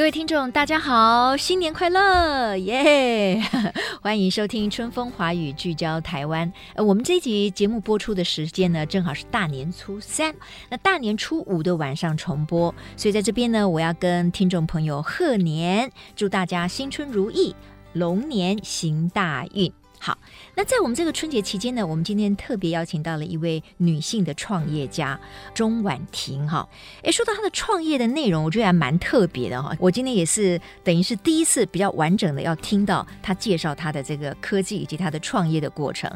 各位听众，大家好，新年快乐，耶、欢迎收听《春风华语》，聚焦台湾。呃，我们这一集节目播出的时间呢，正好是大年初三，那大年初五的晚上重播，所以在这边呢，我要跟听众朋友贺年，祝大家新春如意，龙年行大运。好，那在我们这个春节期间呢，我们今天特别邀请到了一位女性的创业家钟婉婷哈。诶，说到她的创业的内容，我觉得还蛮特别的哈。我今天也是等于是第一次比较完整的要听到她介绍她的这个科技以及她的创业的过程。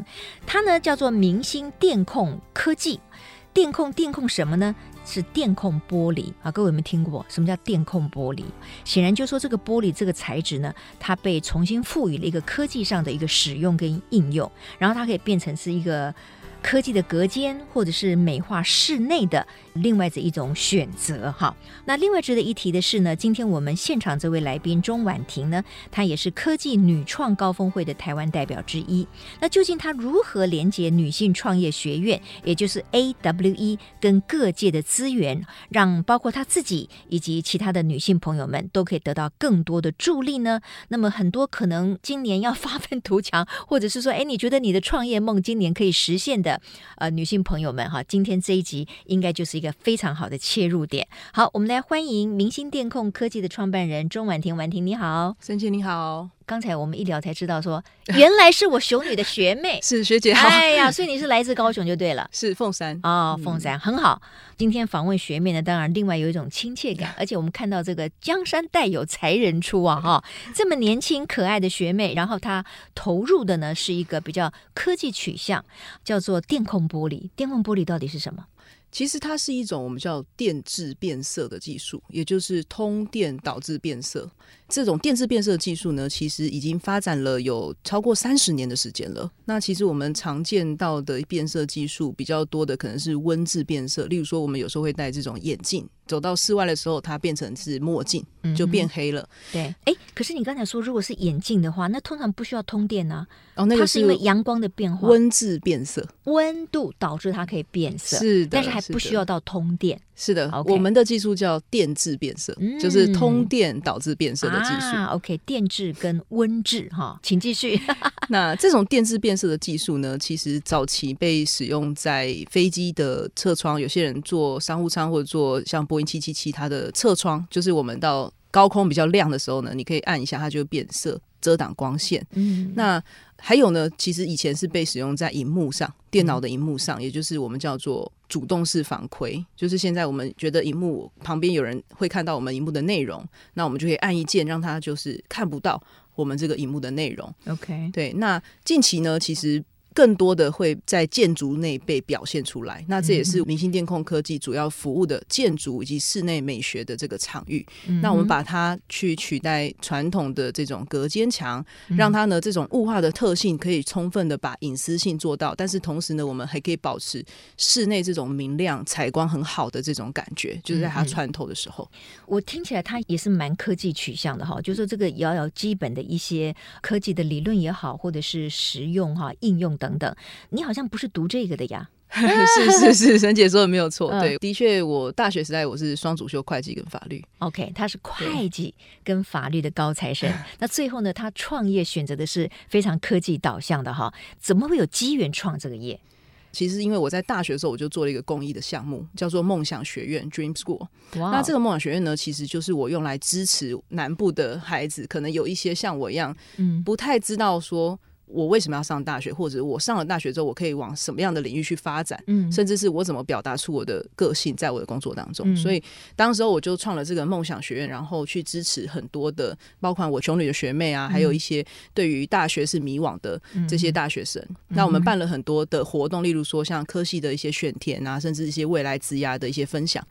她呢叫做明星电控科技，电控电控什么呢？是电控玻璃啊，各位有没有听过什么叫电控玻璃？显然就说这个玻璃这个材质呢，它被重新赋予了一个科技上的一个使用跟应用，然后它可以变成是一个。科技的隔间，或者是美化室内的另外的一种选择哈。那另外值得一提的是呢，今天我们现场这位来宾钟婉婷呢，她也是科技女创高峰会的台湾代表之一。那究竟她如何连接女性创业学院，也就是 AWE 跟各界的资源，让包括她自己以及其他的女性朋友们都可以得到更多的助力呢？那么很多可能今年要发奋图强，或者是说，哎，你觉得你的创业梦今年可以实现的？呃，女性朋友们哈，今天这一集应该就是一非常好的切入点。好，我们来欢迎明星电控科技的创办人钟婉婷。婉婷你好，沈姐你好。刚才我们一聊才知道说，说 原来是我熊女的学妹，是学姐好。哎呀，所以你是来自高雄就对了，是凤山哦，凤山、嗯、很好。今天访问学妹呢，当然另外有一种亲切感，而且我们看到这个江山代有才人出啊，哈，这么年轻可爱的学妹，然后她投入的呢是一个比较科技取向，叫做电控玻璃。电控玻璃到底是什么？其实它是一种我们叫电致变色的技术，也就是通电导致变色。这种电致变色技术呢，其实已经发展了有超过三十年的时间了。那其实我们常见到的变色技术比较多的，可能是温致变色。例如说，我们有时候会戴这种眼镜，走到室外的时候，它变成是墨镜，就变黑了。嗯、对，哎，可是你刚才说，如果是眼镜的话，那通常不需要通电呢、啊？哦，那个是因为阳光的变化，温质变色，温度导致它可以变色，是的，但是还不需要到通电。是的.我们的技术叫电质变色，嗯，就是通电导致变色的技术。啊，OK，电质跟温质哈，请继续。那这种电质变色的技术呢，其实早期被使用在飞机的侧窗，有些人坐商务舱或者坐像波音七七七，它的侧窗，就是我们到高空比较亮的时候呢，你可以按一下，它就会变色，遮挡光线。嗯，那。还有呢，其实以前是被使用在荧幕上，电脑的荧幕上，也就是我们叫做主动式反馈，就是现在我们觉得荧幕旁边有人会看到我们荧幕的内容，那我们就可以按一键，让它就是看不到我们这个荧幕的内容。OK，对。那近期呢，其实。更多的会在建筑内被表现出来，那这也是明星电控科技主要服务的建筑以及室内美学的这个场域。嗯、那我们把它去取代传统的这种隔间墙，让它呢这种雾化的特性可以充分的把隐私性做到，但是同时呢，我们还可以保持室内这种明亮、采光很好的这种感觉，就是在它穿透的时候。我听起来它也是蛮科技取向的哈，就是说这个也要有基本的一些科技的理论也好，或者是实用哈应用的。等等，你好像不是读这个的呀？是 是是，沈姐说的没有错。对，的确，我大学时代我是双主修会计跟法律。OK，他是会计跟法律的高材生。那最后呢，他创业选择的是非常科技导向的哈。怎么会有机缘创这个业？其实因为我在大学的时候我就做了一个公益的项目，叫做梦想学院 （Dream School）。那这个梦想学院呢，其实就是我用来支持南部的孩子，可能有一些像我一样，嗯，不太知道说。我为什么要上大学，或者我上了大学之后，我可以往什么样的领域去发展，嗯，甚至是我怎么表达出我的个性，在我的工作当中。嗯、所以当时候我就创了这个梦想学院，然后去支持很多的，包括我穷女的学妹啊，还有一些对于大学是迷惘的这些大学生。嗯、那我们办了很多的活动，例如说像科系的一些选填啊，甚至一些未来职涯的一些分享。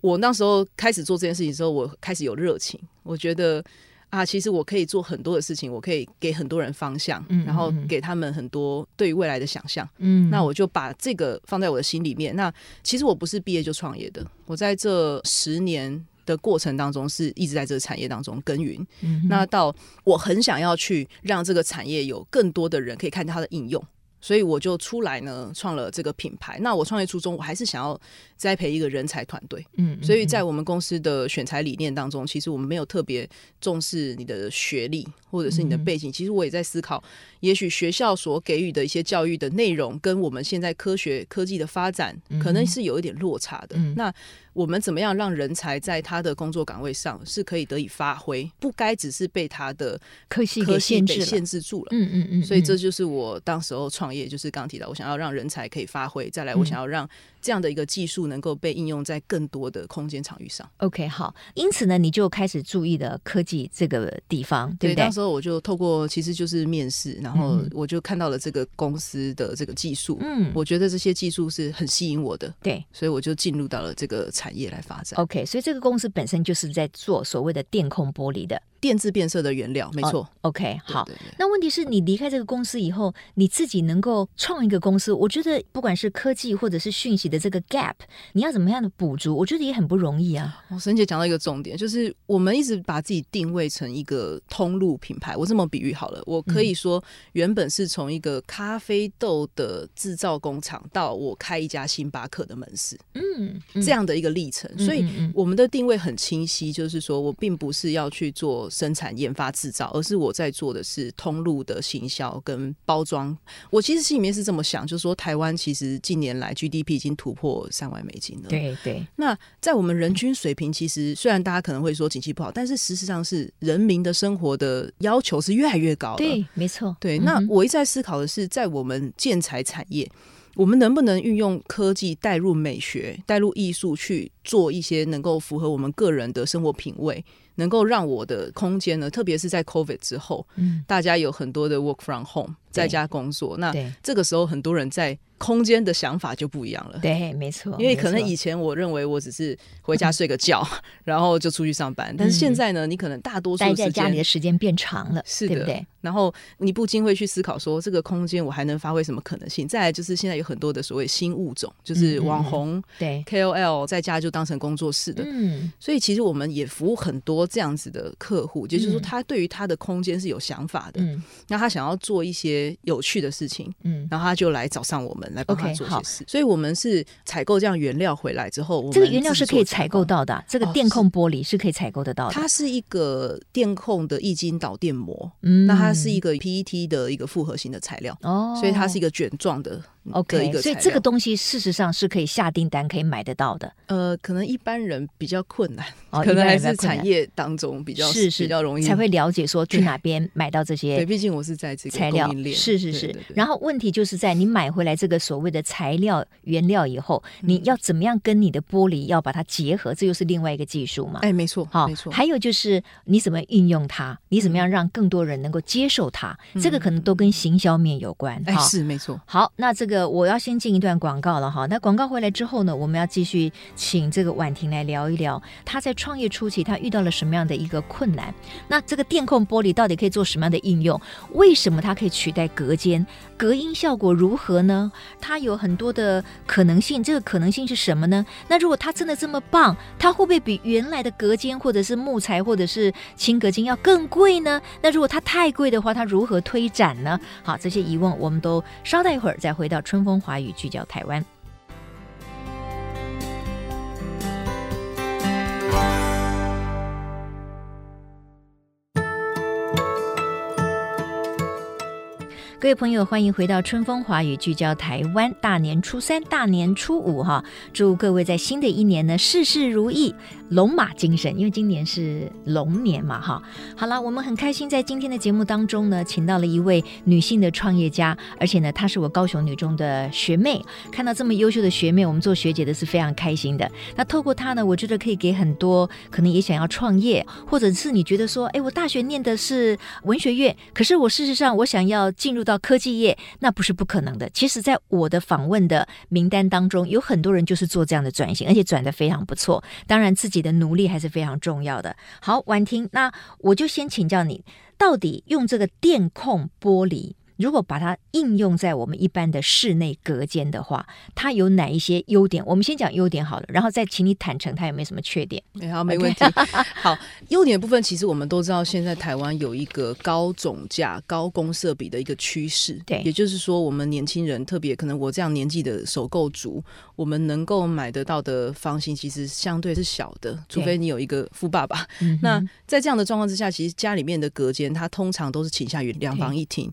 我那时候开始做这件事情之后，我开始有热情，我觉得。啊，其实我可以做很多的事情，我可以给很多人方向，然后给他们很多对于未来的想象。嗯，那我就把这个放在我的心里面。那其实我不是毕业就创业的，我在这十年的过程当中是一直在这个产业当中耕耘。嗯，那到我很想要去让这个产业有更多的人可以看到它的应用。所以我就出来呢，创了这个品牌。那我创业初衷，我还是想要栽培一个人才团队。嗯，所以在我们公司的选材理念当中，其实我们没有特别重视你的学历或者是你的背景。其实我也在思考，也许学校所给予的一些教育的内容，跟我们现在科学科技的发展，可能是有一点落差的。那我们怎么样让人才在他的工作岗位上是可以得以发挥，不该只是被他的科系给限制限制住了。嗯嗯嗯。所以这就是我当时候创业，就是刚刚提到，我想要让人才可以发挥，再来我想要让。这样的一个技术能够被应用在更多的空间场域上。OK，好，因此呢，你就开始注意了科技这个地方，对不对？那时候我就透过其实就是面试，然后我就看到了这个公司的这个技术，嗯，我觉得这些技术是很吸引我的，对，所以我就进入到了这个产业来发展。OK，所以这个公司本身就是在做所谓的电控玻璃的。电致变色的原料，没错。Oh, OK，好。对对对，那问题是你离开这个公司以后，你自己能够创一个公司，我觉得不管是科技或者是讯息的这个 gap，你要怎么样的补足，我觉得也很不容易啊。哦，沈姐讲到一个重点，就是我们一直把自己定位成一个通路品牌。我这么比喻好了，我可以说，原本是从一个咖啡豆的制造工厂到我开一家星巴克的门市，嗯，这样的一个历程。所以我们的定位很清晰，就是说我并不是要去做。生产、研发、制造，而是我在做的是通路的行销跟包装。我其实心里面是这么想，就是说，台湾其实近年来 GDP 已经突破三万美金了。对对。那在我们人均水平，其实虽然大家可能会说景气不好，但是事实上是人民的生活的要求是越来越高的。对，没错。对。那我一直在思考的是，在我们建材产业，我们能不能运用科技带入美学、带入艺术去做一些能够符合我们个人的生活品味？能够让我的空间呢，特别是在 COVID 之后，嗯，大家有很多的 work from home，在家工作，那这个时候很多人在。空间的想法就不一样了，对，没错。因为可能以前我认为我只是回家睡个觉，嗯、然后就出去上班，但是现在呢，你可能大多数在家里的时间变长了，是的，对不对？然后你不禁会去思考说，这个空间我还能发挥什么可能性？再来就是现在有很多的所谓新物种，就是网红，对 KOL 在家就当成工作室的，嗯，所以其实我们也服务很多这样子的客户，也就是说他对于他的空间是有想法的，嗯，那他想要做一些有趣的事情，嗯，然后他就来找上我们。来帮他做些事，所以我们是采购这样原料回来之后，这个原料是可以采购到的，啊，这个电控玻璃是可以采购得到的。它是一个电控的液晶导电膜，嗯，那它是一个 PET 的一个复合型的材料，哦，所以它是一个卷状的。OK，所以这个东西事实上是可以下订单可以买得到的。呃，可能一般人比较困难，哦、可能还是产业当中比较是是比较容易才会了解说去哪边买到这些。对，毕竟我是在这个材料是是是。对对对，然后问题就是在你买回来这个所谓的材料原料以后，嗯、你要怎么样跟你的玻璃要把它结合，这又是另外一个技术嘛？哎，没错，好，没错。还有就是你怎么运用它，你怎么样让更多人能够接受它，嗯、这个可能都跟行销面有关。哎，是没错。好，那这个我要先进。一段广告了哈，那广告回来之后呢，我们要继续请这个婉婷来聊一聊，她在创业初期她遇到了什么样的一个困难？那这个电控玻璃到底可以做什么样的应用？为什么它可以取代隔间？隔音效果如何呢？它有很多的可能性，这个可能性是什么呢？那如果它真的这么棒，它会不会比原来的隔间或者是木材或者是轻隔间要更贵呢？那如果它太贵的话，它如何推展呢？好，这些疑问我们都稍待一会儿再回到春风华语聚焦台湾。各位朋友，欢迎回到春风华语，聚焦台湾。大年初三、大年初五，哈，祝各位在新的一年呢，事事如意，龙马精神。因为今年是龙年嘛，哈。好了，我们很开心在今天的节目当中呢，请到了一位女性的创业家，而且呢，她是我高雄女中的学妹。看到这么优秀的学妹，我们做学姐的是非常开心的。那透过她呢，我觉得可以给很多可能也想要创业，或者是你觉得说，哎，我大学念的是文学院，可是我事实上我想要进入。到科技业那不是不可能的。其实，在我的访问的名单当中，有很多人就是做这样的转型，而且转得非常不错。当然，自己己的努力还是非常重要的。好，婉婷，那我就先请教你，到底用这个电控玻璃。如果把它应用在我们一般的室内隔间的话，它有哪一些优点？我们先讲优点好了，然后再请你坦诚它有没有什么缺点。哎，好，没问题。好，优点的部分其实我们都知道，现在台湾有一个高总价、高公设比的一个趋势。对，也就是说，我们年轻人，特别可能我这样年纪的首购族，我们能够买得到的房型其实相对是小的，除非你有一个富爸爸。那在这样的状况之下，其实家里面的隔间，它通常都是倾向于两房一厅。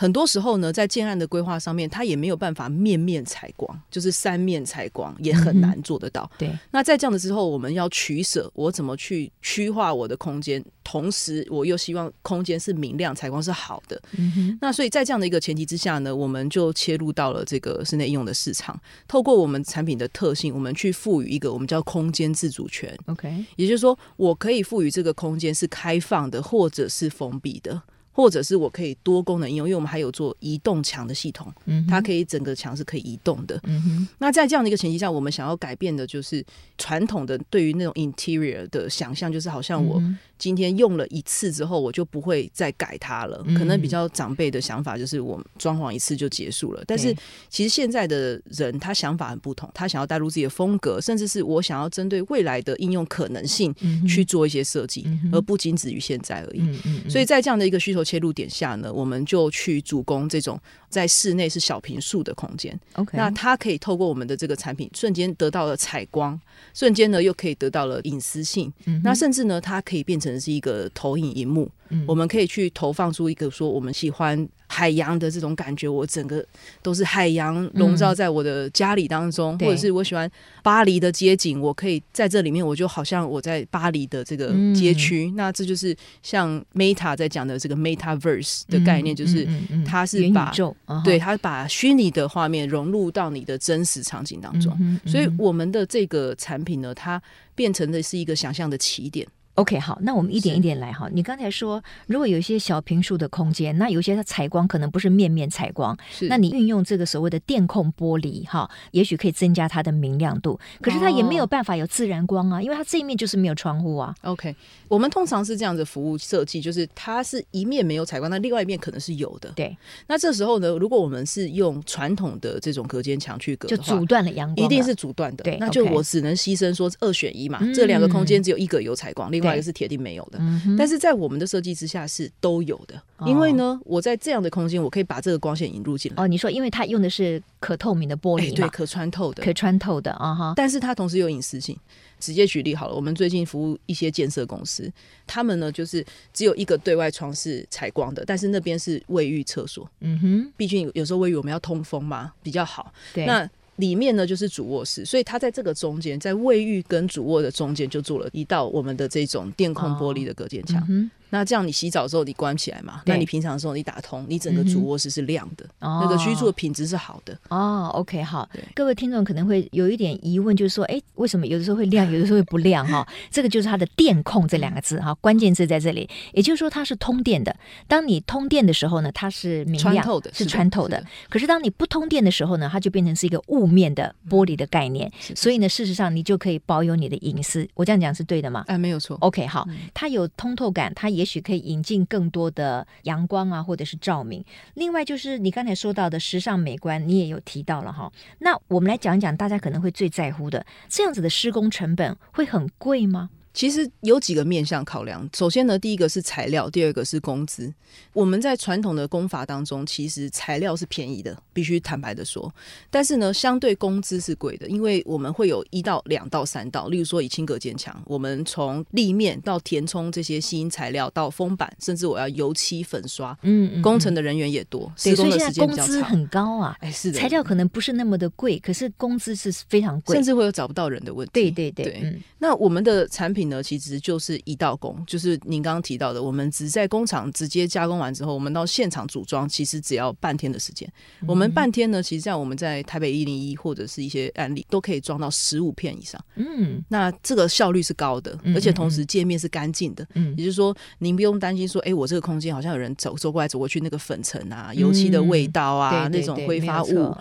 很多时候呢，在建案的规划上面，它也没有办法面面采光，就是三面采光也很难做得到。嗯、对，那在这样的之后，我们要取舍，我怎么去区划我的空间，同时我又希望空间是明亮、采光是好的。嗯哼。那所以在这样的一个前提之下呢，我们就切入到了这个室内应用的市场，透过我们产品的特性，我们去赋予一个我们叫空间自主权。OK，也就是说，我可以赋予这个空间是开放的，或者是封闭的。或者是我可以多功能应用，因为我们还有做移动墙的系统，嗯，它可以整个墙是可以移动的。嗯哼。那在这样的一个前提下，我们想要改变的就是传统的对于那种 interior 的想象，就是好像我今天用了一次之后，我就不会再改它了。可能比较长辈的想法就是我装潢一次就结束了。但是其实现在的人他想法很不同，他想要带入自己的风格，甚至是我想要针对未来的应用可能性去做一些设计，而不仅止于现在而已。所以在这样的一个需求切入点下呢，我们就去主攻这种在室内是小平数的空间。OK，那它可以透过我们的这个产品，瞬间得到了采光，瞬间呢又可以得到了隐私性。嗯。那甚至呢，它可以变成是一个投影荧幕。嗯，我们可以去投放出一个说我们喜欢海洋的这种感觉，我整个都是海洋笼罩在我的家里当中，或者是我喜欢巴黎的街景，我可以在这里面，我就好像我在巴黎的这个街区。那这就是像 Meta 在讲的这个 Metaverse 的概念，就是它是把对它把虚拟的画面融入到你的真实场景当中。所以我们的这个产品呢，它变成的是一个想象的起点。OK，好，那我们一点一点来哈。你刚才说，如果有一些小平数的空间，那有些它采光可能不是面面采光，是那你运用这个所谓的电控玻璃哈，也许可以增加它的明亮度。可是它也没有办法有自然光啊，哦、因为它这一面就是没有窗户啊。OK，我们通常是这样子服务设计，就是它是一面没有采光，那另外一面可能是有的。对，那这时候呢，如果我们是用传统的这种隔间墙去隔，就阻断了阳光了，一定是阻断的。对，那就我只能牺牲说二选一嘛，嗯、这两个空间只有一个有采光，另外一个是铁定没有。有的，但是在我们的设计之下是都有的，因为呢，我在这样的空间，我可以把这个光线引入进来。哦，你说，因为它用的是可透明的玻璃，对，可穿透的，可穿透的啊哈。但是它同时有隐私性。直接举例好了，我们最近服务一些建设公司，他们呢就是只有一个对外窗是采光的，但是那边是卫浴厕所。嗯哼，毕竟有时候卫浴我们要通风嘛，比较好。对，那。里面呢就是主卧室，所以它在这个中间，在卫浴跟主卧的中间就做了一道我们的这种电控玻璃的隔间墙。哦那这样你洗澡之后你关起来嘛？那你平常的时候你打通，你整个主卧室是亮的，嗯、那个居住的品质是好的。哦，OK，好。各位听众可能会有一点疑问，就是说，哎，为什么有的时候会亮，有的时候会不亮？哈，这个就是它的电控这两个字哈，关键字在这里。也就是说，它是通电的。当你通电的时候呢，它是明亮穿透的，是穿透的。可是当你不通电的时候呢，它就变成是一个雾面的玻璃的概念。所以呢，事实上你就可以保有你的隐私。我这样讲是对的吗？哎，没有错。OK，好，它有通透感，它也也许可以引进。更多的阳光啊，或者是照明。另外就是你刚才说到的时尚美观，你也有提到了哈。那我们来讲一讲，大家可能会最在乎的，这样子的施工成本会很贵吗？其实有几个面向考量。首先呢，第一个是材料，第二个是工资。我们在传统的工法当中，其实材料是便宜的，必须坦白的说。但是呢，相对工资是贵的，因为我们会有一到两到三道。例如说，以轻隔间墙，我们从立面到填充这些吸音材料，到封板，甚至我要油漆粉刷，嗯，嗯，嗯，工程的人员也多，施工的时间比较长。所以工资很高啊，哎，是的，材料可能不是那么的贵，可是工资是非常贵，甚至会有找不到人的问题。对对对，对嗯、那我们的产品。呢，其实就是一道工，就是您刚刚提到的，我们只在工厂直接加工完之后，我们到现场组装，其实只要半天的时间。嗯、我们半天呢，其实像我们在台北一零一或者是一些案例，都可以装到十五片以上。嗯，那这个效率是高的，而且同时界面是干净的。嗯，也就是说，您不用担心说，哎，我这个空间好像有人走走过来走过去，那个粉尘啊、油漆的味道啊、嗯、那种挥发物，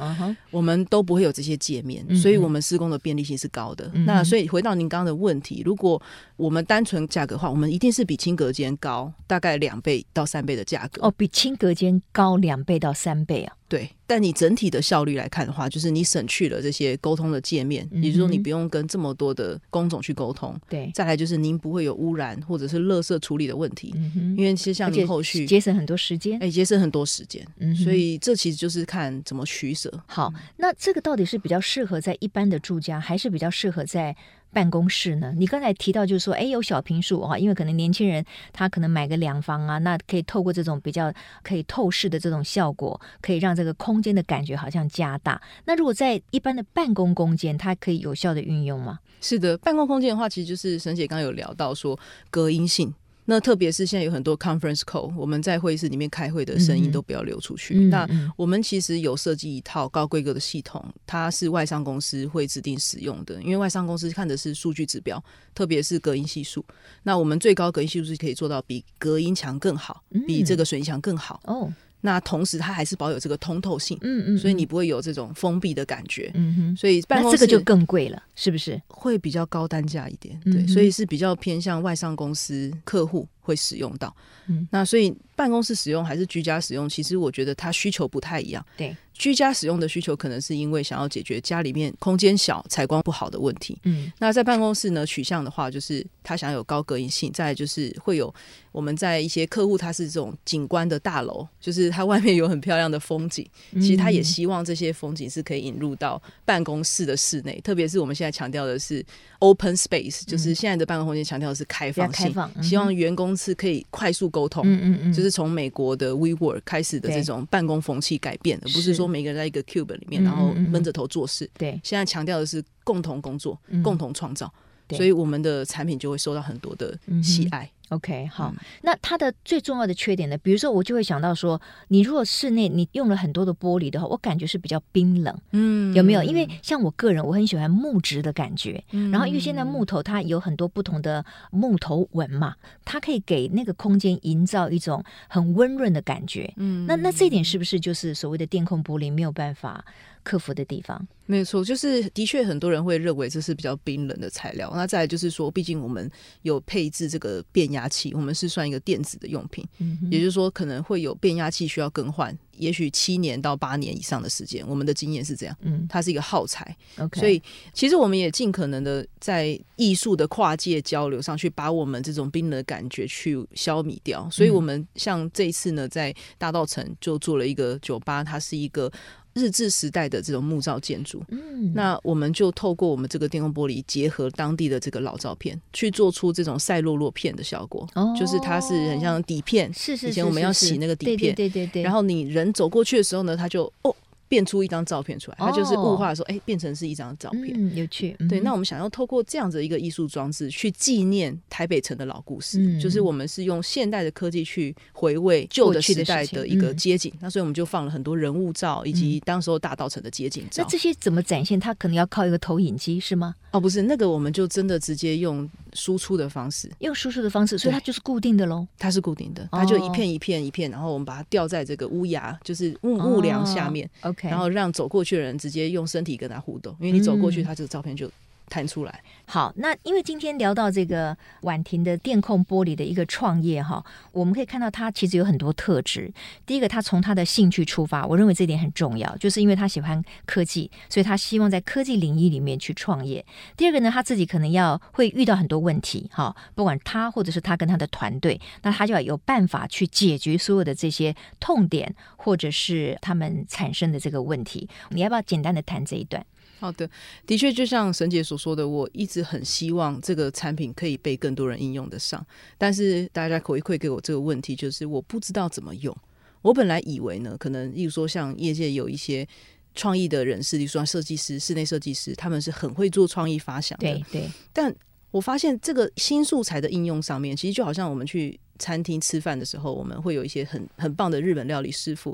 我们都不会有这些界面，所以我们施工的便利性是高的。嗯、那所以回到您刚刚的问题，如果我们单纯价格的话，我们一定是比轻隔间高大概两倍到三倍的价格哦，比轻隔间高两倍到三倍啊。对，但你整体的效率来看的话，就是你省去了这些沟通的界面，也就是说你不用跟这么多的工种去沟通。对，再来就是您不会有污染或者是垃圾处理的问题，嗯、哼因为其实像你后续节省很多时间，哎，节省很多时间。嗯，所以这其实就是看怎么取舍。好，那这个到底是比较适合在一般的住家，还是比较适合在？办公室呢？你刚才提到就是说，哎，有小平数啊，因为可能年轻人他可能买个两房啊，那可以透过这种比较可以透视的这种效果，可以让这个空间的感觉好像加大。那如果在一般的办公空间，它可以有效的运用吗？是的，办公空间的话，其实就是沈姐刚刚有聊到说隔音性。那特别是现在有很多 conference call，我们在会议室里面开会的声音都不要流出去。嗯、那我们其实有设计一套高规格的系统，它是外商公司会指定使用的，因为外商公司看的是数据指标，特别是隔音系数。那我们最高隔音系数是可以做到比隔音墙更好，比这个水泥墙更好。哦。那同时，它还是保有这个通透性，嗯嗯，所以你不会有这种封闭的感觉，嗯哼。所以办公室这个就更贵了，是不是？会比较高单价一点，对，所以是比较偏向外商公司客户会使用到。嗯，那所以办公室使用还是居家使用，其实我觉得它需求不太一样。对。居家使用的需求可能是因为想要解决家里面空间小、采光不好的问题。嗯，那在办公室呢，取向的话就是他想要有高隔音性，再就是会有我们在一些客户他是这种景观的大楼，就是它外面有很漂亮的风景，其实他也希望这些风景是可以引入到办公室的室内，特别是我们现在强调的是 open space，就是现在的办公空间强调的是开放性，开放嗯、希望员工是可以快速沟通。嗯嗯嗯，就是从美国的 WeWork 开始的这种办公风气改变，不是说。每个人在一个 cube 里面，然后闷着头做事。对，现在强调的是共同工作、嗯、共同创造，所以我们的产品就会受到很多的喜爱。嗯 OK，好，嗯、那它的最重要的缺点呢？比如说，我就会想到说，你如果室内你用了很多的玻璃的话，我感觉是比较冰冷，嗯，有没有？因为像我个人，我很喜欢木质的感觉，嗯、然后因为现在木头它有很多不同的木头纹嘛，它可以给那个空间营造一种很温润的感觉，嗯，那那这一点是不是就是所谓的电控玻璃没有办法克服的地方？没错，就是的确很多人会认为这是比较冰冷的材料。那再来就是说，毕竟我们有配置这个变压器，我们是算一个电子的用品，嗯、也就是说可能会有变压器需要更换，也许七年到八年以上的时间。我们的经验是这样，嗯，它是一个耗材。Okay 所以其实我们也尽可能的在艺术的跨界交流上去，把我们这种冰冷的感觉去消弭掉。所以我们像这一次呢，在大道城就做了一个酒吧，它是一个。日治时代的这种木造建筑，嗯，那我们就透过我们这个电控玻璃，结合当地的这个老照片，去做出这种赛洛洛片的效果。哦，就是它是很像底片，是是，以前我们要洗那个底片，对对对，然后你人走过去的时候呢，它就哦。变出一张照片出来，它就是雾化的时候，哎、哦，变成是一张照片，嗯、有趣。嗯、对，那我们想要透过这样子一个艺术装置，去纪念台北城的老故事，嗯、就是我们是用现代的科技去回味旧的时代的一个街景。嗯、那所以我们就放了很多人物照，以及当时候大稻城的街景照。那这些怎么展现？它可能要靠一个投影机，是吗？哦，不是，那个我们就真的直接用输出的方式，用输出的方式，所以它就是固定的喽。它是固定的，它就一片一片一片，然后我们把它吊在这个屋檐，就是屋屋梁下面。OK，然后让走过。过去的人直接用身体跟他互动，因为你走过去，他这个照片就谈出来。好，那因为今天聊到这个婉婷的电控玻璃的一个创业哈，我们可以看到他其实有很多特质。第一个，他从他的兴趣出发，我认为这点很重要，就是因为他喜欢科技，所以他希望在科技领域里面去创业。第二个呢，他自己可能要会遇到很多问题哈，不管他或者是他跟他的团队，那他就要有办法去解决所有的这些痛点，或者是他们产生的这个问题。你要不要简单的谈这一段？好的，的确，就像沈姐所说的，我一直很希望这个产品可以被更多人应用得上。但是大家回馈给我这个问题，就是我不知道怎么用。我本来以为呢，可能例如说像业界有一些创意的人士，例如说设计师、室内设计师，他们是很会做创意发想的。对对。但我发现这个新素材的应用上面，其实就好像我们去。餐厅吃饭的时候，我们会有一些很很棒的日本料理师傅。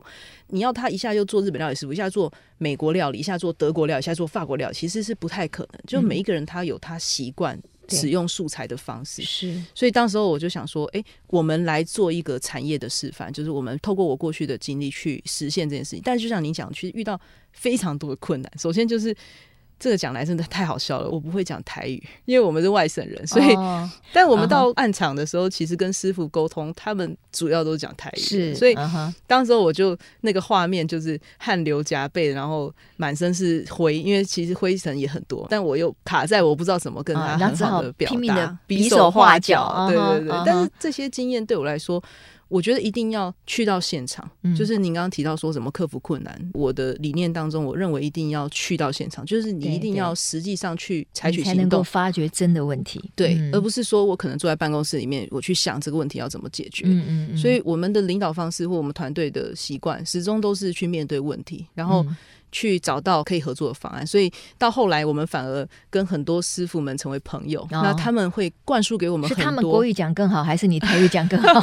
你要他一下又做日本料理师傅，一下做美国料理，一下做德国料理，一下做法国料理，其实是不太可能。就每一个人他有他习惯使用素材的方式，是。所以当时候我就想说，哎，我们来做一个产业的示范，就是我们透过我过去的经历去实现这件事情。但是就像你讲，其实遇到非常多的困难。首先就是。这个讲来真的太好笑了，我不会讲台语，因为我们是外省人，所以，哦、但我们到暗场的时候，其实跟师傅沟通，他们主要都是讲台语，是，所以、嗯、当时候我就那个画面就是汗流浃背，然后满身是灰，因为其实灰尘也很多，但我又卡在我不知道怎么跟他很好的表达，拼命的比手画脚，对对对，嗯、但是这些经验对我来说。我觉得一定要去到现场，嗯、就是您刚刚提到说怎么克服困难。我的理念当中，我认为一定要去到现场，就是你一定要实际上去采取行动，才能够发掘真的问题。对，嗯、而不是说我可能坐在办公室里面，我去想这个问题要怎么解决。嗯嗯嗯。所以我们的领导方式或我们团队的习惯，始终都是去面对问题，然后。嗯去找到可以合作的方案，所以到后来我们反而跟很多师傅们成为朋友。哦、那他们会灌输给我们很多，是他们国语讲更好，还是你台语讲更好？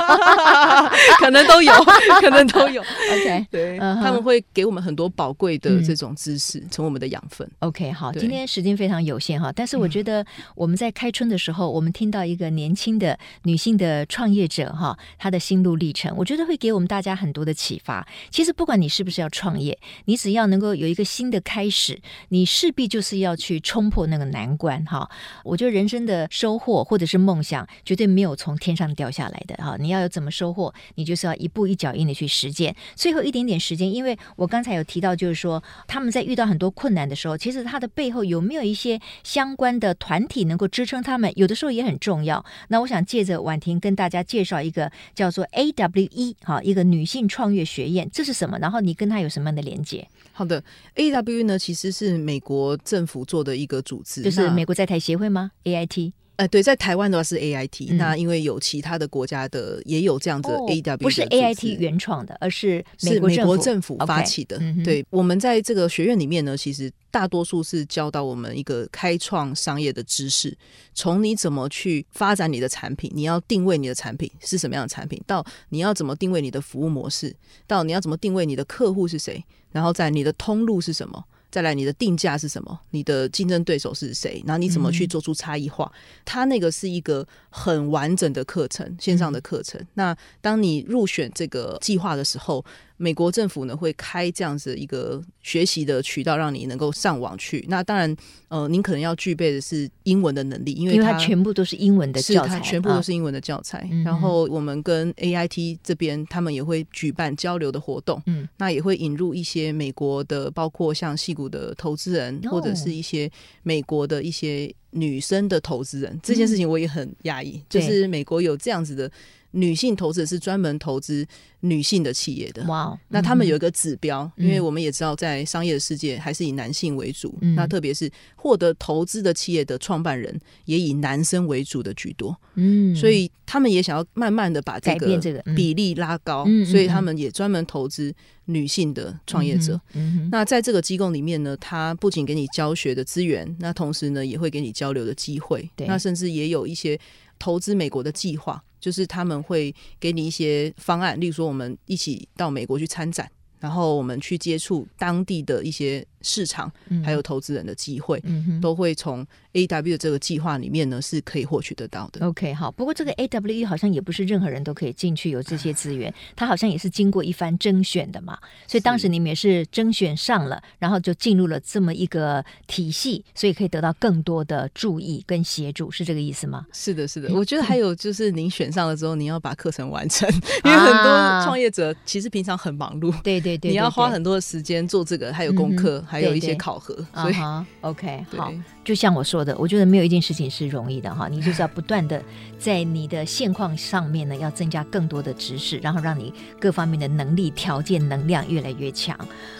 可能都有，可能都有。OK，对，uh huh、他们会给我们很多宝贵的这种知识，成为、嗯、我们的养分。OK，好，今天时间非常有限哈，但是我觉得我们在开春的时候，我们听到一个年轻的女性的创业者哈，她的心路历程，我觉得会给我们大家很多的启发。其实不管你是不是要创业，你只要能够。有一个新的开始，你势必就是要去冲破那个难关哈。我觉得人生的收获或者是梦想，绝对没有从天上掉下来的哈。你要有怎么收获，你就是要一步一脚印的去实践。最后一点点时间，因为我刚才有提到，就是说他们在遇到很多困难的时候，其实他的背后有没有一些相关的团体能够支撑他们，有的时候也很重要。那我想借着婉婷跟大家介绍一个叫做 AWE 哈，一个女性创业学院，这是什么？然后你跟他有什么样的连接？好的。AWE 呢，其实是美国政府做的一个组织，就是美国在台协会吗？AIT，呃，对，在台湾的话是 AIT，嗯。那因为有其他的国家的也有这样子 AWE，不是 AIT 原创的，而是美国政府，是美国政府发起的。Okay. 对，我们在这个学院里面呢，其实大多数是教导我们一个开创商业的知识，从你怎么去发展你的产品，你要定位你的产品是什么样的产品，到你要怎么定位你的服务模式，到你要怎么定位你的客户是谁。然后在你的通路是什么？再来你的定价是什么？你的竞争对手是谁？然后你怎么去做出差异化？嗯、它那个是一个很完整的课程，线上的课程。嗯、那当你入选这个计划的时候，美国政府呢会开这样子一个学习的渠道，让你能够上网去。那当然，呃，您可能要具备的是英文的能力，因为它，全部都是英文的教材，它全部都是英文的教材。啊、然后我们跟 AIT 这边，他们也会举办交流的活动。嗯，那也会引入一些美国的，包括像戏股的投资人，或者是一些美国的一些女生的投资人。嗯、这件事情我也很讶异，就是美国有这样子的。女性投资者是专门投资女性的企业的。哇，Wow, 那他们有一个指标，嗯、因为我们也知道，在商业的世界还是以男性为主。嗯、那特别是获得投资的企业的创办人，也以男生为主的居多。嗯，所以他们也想要慢慢的把这个比例拉高，嗯、所以他们也专门投资女性的创业者。嗯嗯、那在这个机构里面呢，他不仅给你教学的资源，那同时呢，也会给你交流的机会。对那甚至也有一些投资美国的计划。就是他们会给你一些方案，例如说我们一起到美国去参展，然后我们去接触当地的一些市场，还有投资人的机会，都会从 AW 的这个计划里面呢是可以获取得到的。OK，好，不过这个 AWE 好像也不是任何人都可以进去有这些资源，它好像也是经过一番甄选的嘛。所以当时你们也是甄选上了，然后就进入了这么一个体系，所以可以得到更多的注意跟协助，是这个意思吗？是的，是的。我觉得还有就是您选上了之后，你要把课程完成，因为很多创业者其实平常很忙碌，对对对，你要花很多的时间做这个，还有功课，还有一些考核，所以 OK 好。就像我说的，我觉得没有一件事情是容易的哈，你就是要不断的在你的现况上面呢，要增加更多的知识，然后让你各方面的能力、条件、能量越来越强。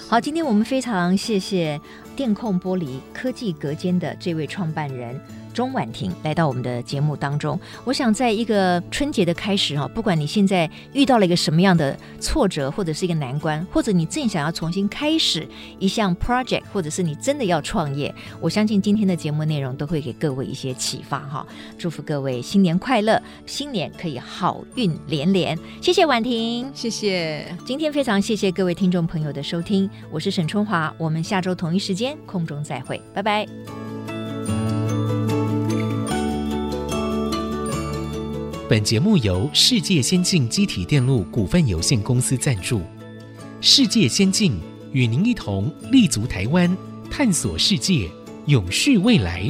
好，今天我们非常谢谢电控玻璃科技隔间的这位创办人。钟婉婷来到我们的节目当中，我想在一个春节的开始哈，不管你现在遇到了一个什么样的挫折或者是一个难关，或者你正想要重新开始一项 project，或者是你真的要创业，我相信今天的节目内容都会给各位一些启发哈。祝福各位新年快乐，新年可以好运连连。谢谢婉婷，谢谢。今天非常谢谢各位听众朋友的收听，我是沈春华，我们下周同一时间空中再会，拜拜。本节目由世界先进机体电路股份有限公司赞助，世界先进与您一同立足台湾，探索世界，永续未来。